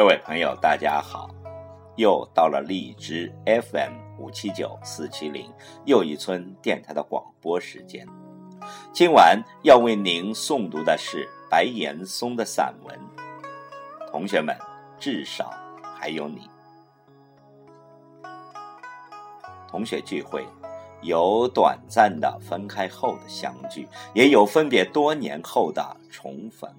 各位朋友，大家好！又到了荔枝 FM 五七九四七零又一村电台的广播时间。今晚要为您诵读的是白岩松的散文。同学们，至少还有你。同学聚会，有短暂的分开后的相聚，也有分别多年后的重逢。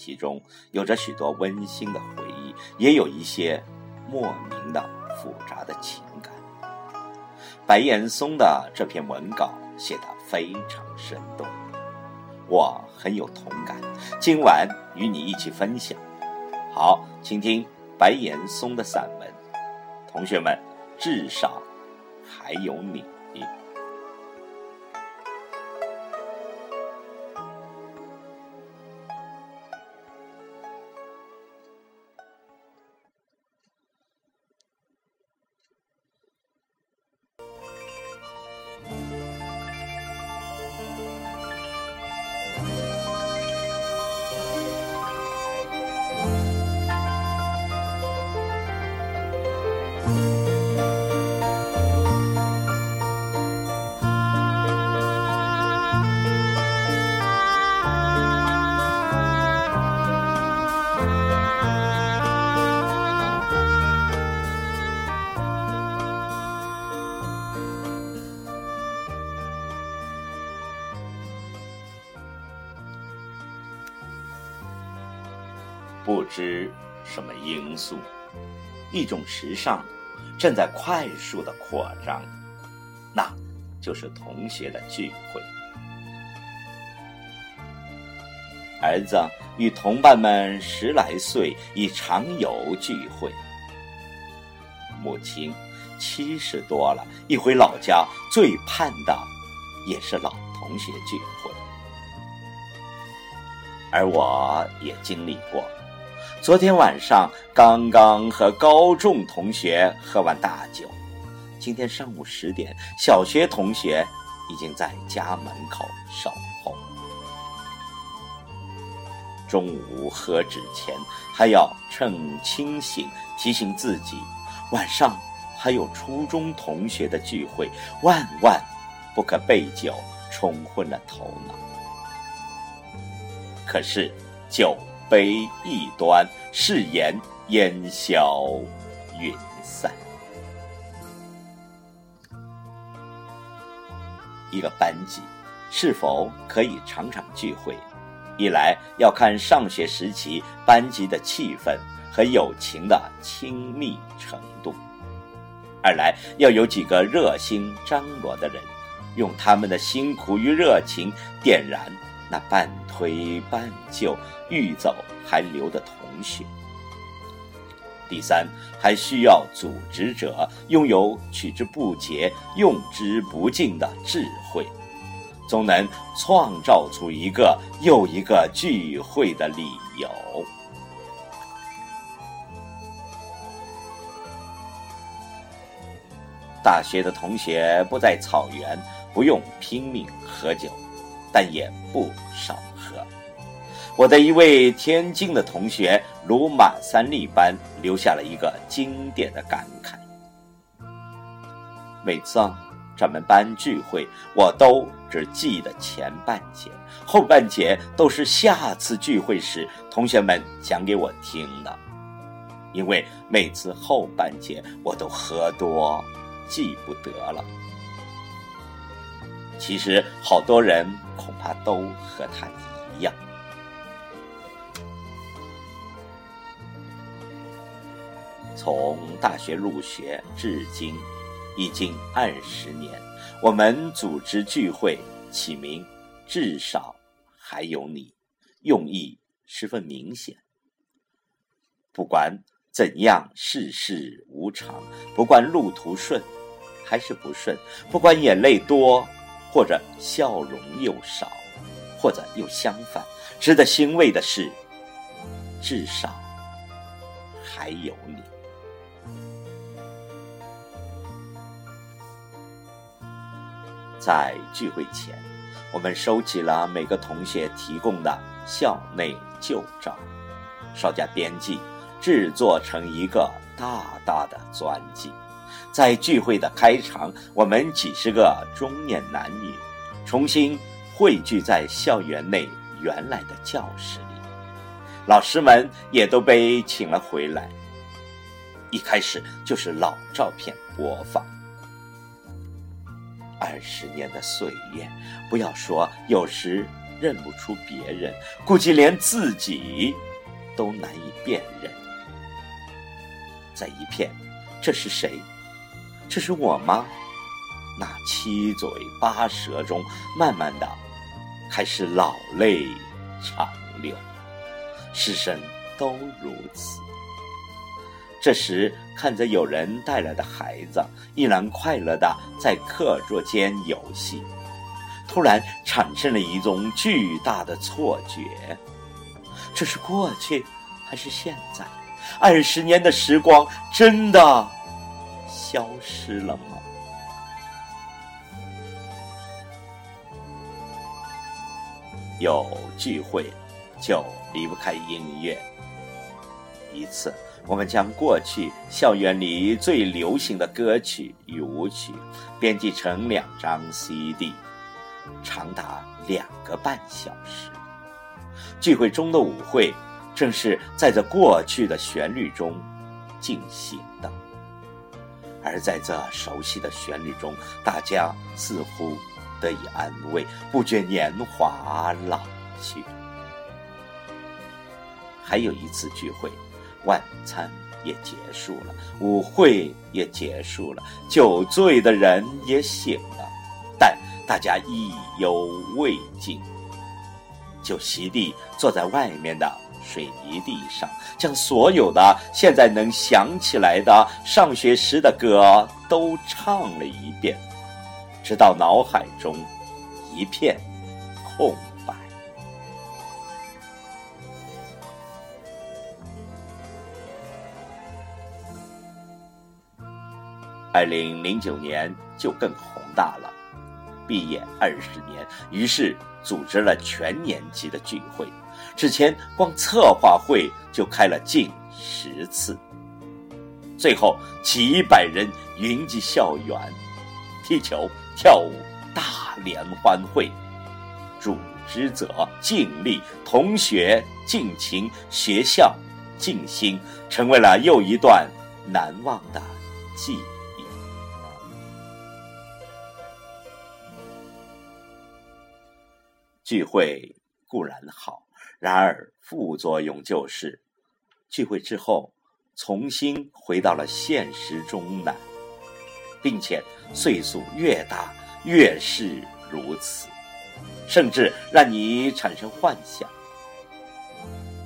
其中有着许多温馨的回忆，也有一些莫名的复杂的情感。白岩松的这篇文稿写得非常生动，我很有同感，今晚与你一起分享。好，请听白岩松的散文。同学们，至少还有你。不知什么因素，一种时尚正在快速的扩张，那就是同学的聚会。儿子与同伴们十来岁已常有聚会，母亲七十多了，一回老家最盼的也是老同学聚会，而我也经历过。昨天晚上刚刚和高中同学喝完大酒，今天上午十点，小学同学已经在家门口守候。中午喝之前还要趁清醒提醒自己，晚上还有初中同学的聚会，万万不可被酒冲昏了头脑。可是酒。悲异端，誓言烟消云散。一个班级是否可以常常聚会？一来要看上学时期班级的气氛和友情的亲密程度；二来要有几个热心张罗的人，用他们的辛苦与热情点燃。那半推半就、欲走还留的同学。第三，还需要组织者拥有取之不竭、用之不尽的智慧，总能创造出一个又一个聚会的理由。大学的同学不在草原，不用拼命喝酒。但也不少喝。我的一位天津的同学如马三立般留下了一个经典的感慨：每次啊咱们班聚会，我都只记得前半节，后半节都是下次聚会时同学们讲给我听的。因为每次后半节我都喝多，记不得了。其实好多人恐怕都和他一样。从大学入学至今，已经二十年，我们组织聚会起名“至少还有你”，用意十分明显。不管怎样世事无常，不管路途顺还是不顺，不管眼泪多。或者笑容又少，或者又相反。值得欣慰的是，至少还有你。在聚会前，我们收集了每个同学提供的校内旧照，稍加编辑，制作成一个大大的专辑。在聚会的开场，我们几十个中年男女重新汇聚在校园内原来的教室里，老师们也都被请了回来。一开始就是老照片播放。二十年的岁月，不要说有时认不出别人，估计连自己都难以辨认。在一片，这是谁？这是我吗？那七嘴八舌中，慢慢的开始老泪长流，师生都如此。这时，看着有人带来的孩子依然快乐的在课桌间游戏，突然产生了一种巨大的错觉：这是过去，还是现在？二十年的时光真的消失了吗？有聚会，就离不开音乐。一次。我们将过去校园里最流行的歌曲与舞曲编辑成两张 CD，长达两个半小时。聚会中的舞会正是在这过去的旋律中进行的，而在这熟悉的旋律中，大家似乎得以安慰，不觉年华老去。还有一次聚会。晚餐也结束了，舞会也结束了，酒醉的人也醒了，但大家意犹未尽。就席地坐在外面的水泥地上，将所有的现在能想起来的上学时的歌都唱了一遍，直到脑海中一片空白。二零零九年就更宏大了，毕业二十年，于是组织了全年级的聚会。之前光策划会就开了近十次，最后几百人云集校园，踢球、跳舞、大联欢会。组织者尽力，同学尽情，学校尽心，成为了又一段难忘的记忆。聚会固然好，然而副作用就是，聚会之后重新回到了现实中难，并且岁数越大越是如此，甚至让你产生幻想：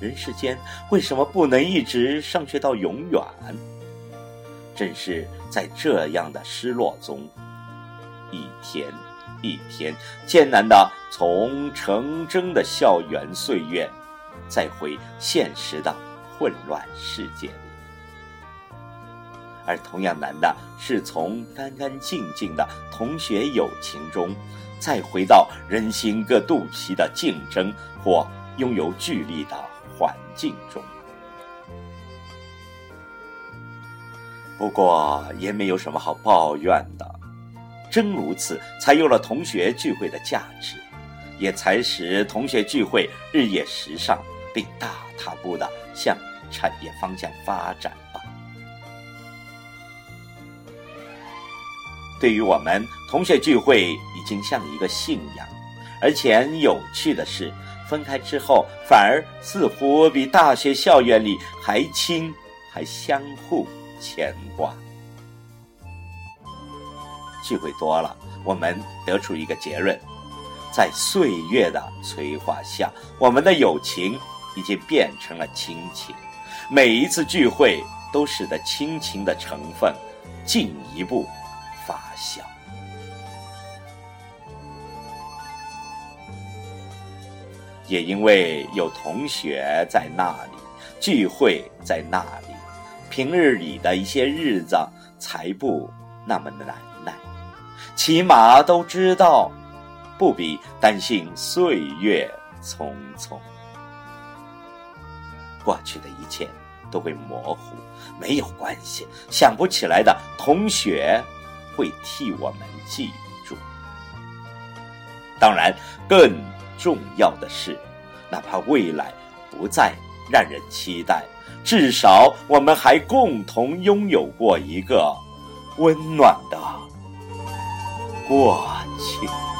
人世间为什么不能一直上学到永远？正是在这样的失落中，一天。一天艰难的从成真的校园岁月，再回现实的混乱世界里，而同样难的是从干干净净的同学友情中，再回到人心各肚皮的竞争或拥有距离的环境中。不过也没有什么好抱怨的。真如此，才有了同学聚会的价值，也才使同学聚会日夜时尚，并大踏步的向产业方向发展吧。对于我们，同学聚会已经像一个信仰，而且有趣的是，分开之后，反而似乎比大学校园里还亲，还相互牵挂。聚会多了，我们得出一个结论：在岁月的催化下，我们的友情已经变成了亲情。每一次聚会都使得亲情的成分进一步发酵。也因为有同学在那里，聚会在那里，平日里的一些日子才不那么难。起码都知道，不必担心岁月匆匆。过去的一切都会模糊。没有关系，想不起来的同学会替我们记住。当然，更重要的是，哪怕未来不再让人期待，至少我们还共同拥有过一个温暖的过去。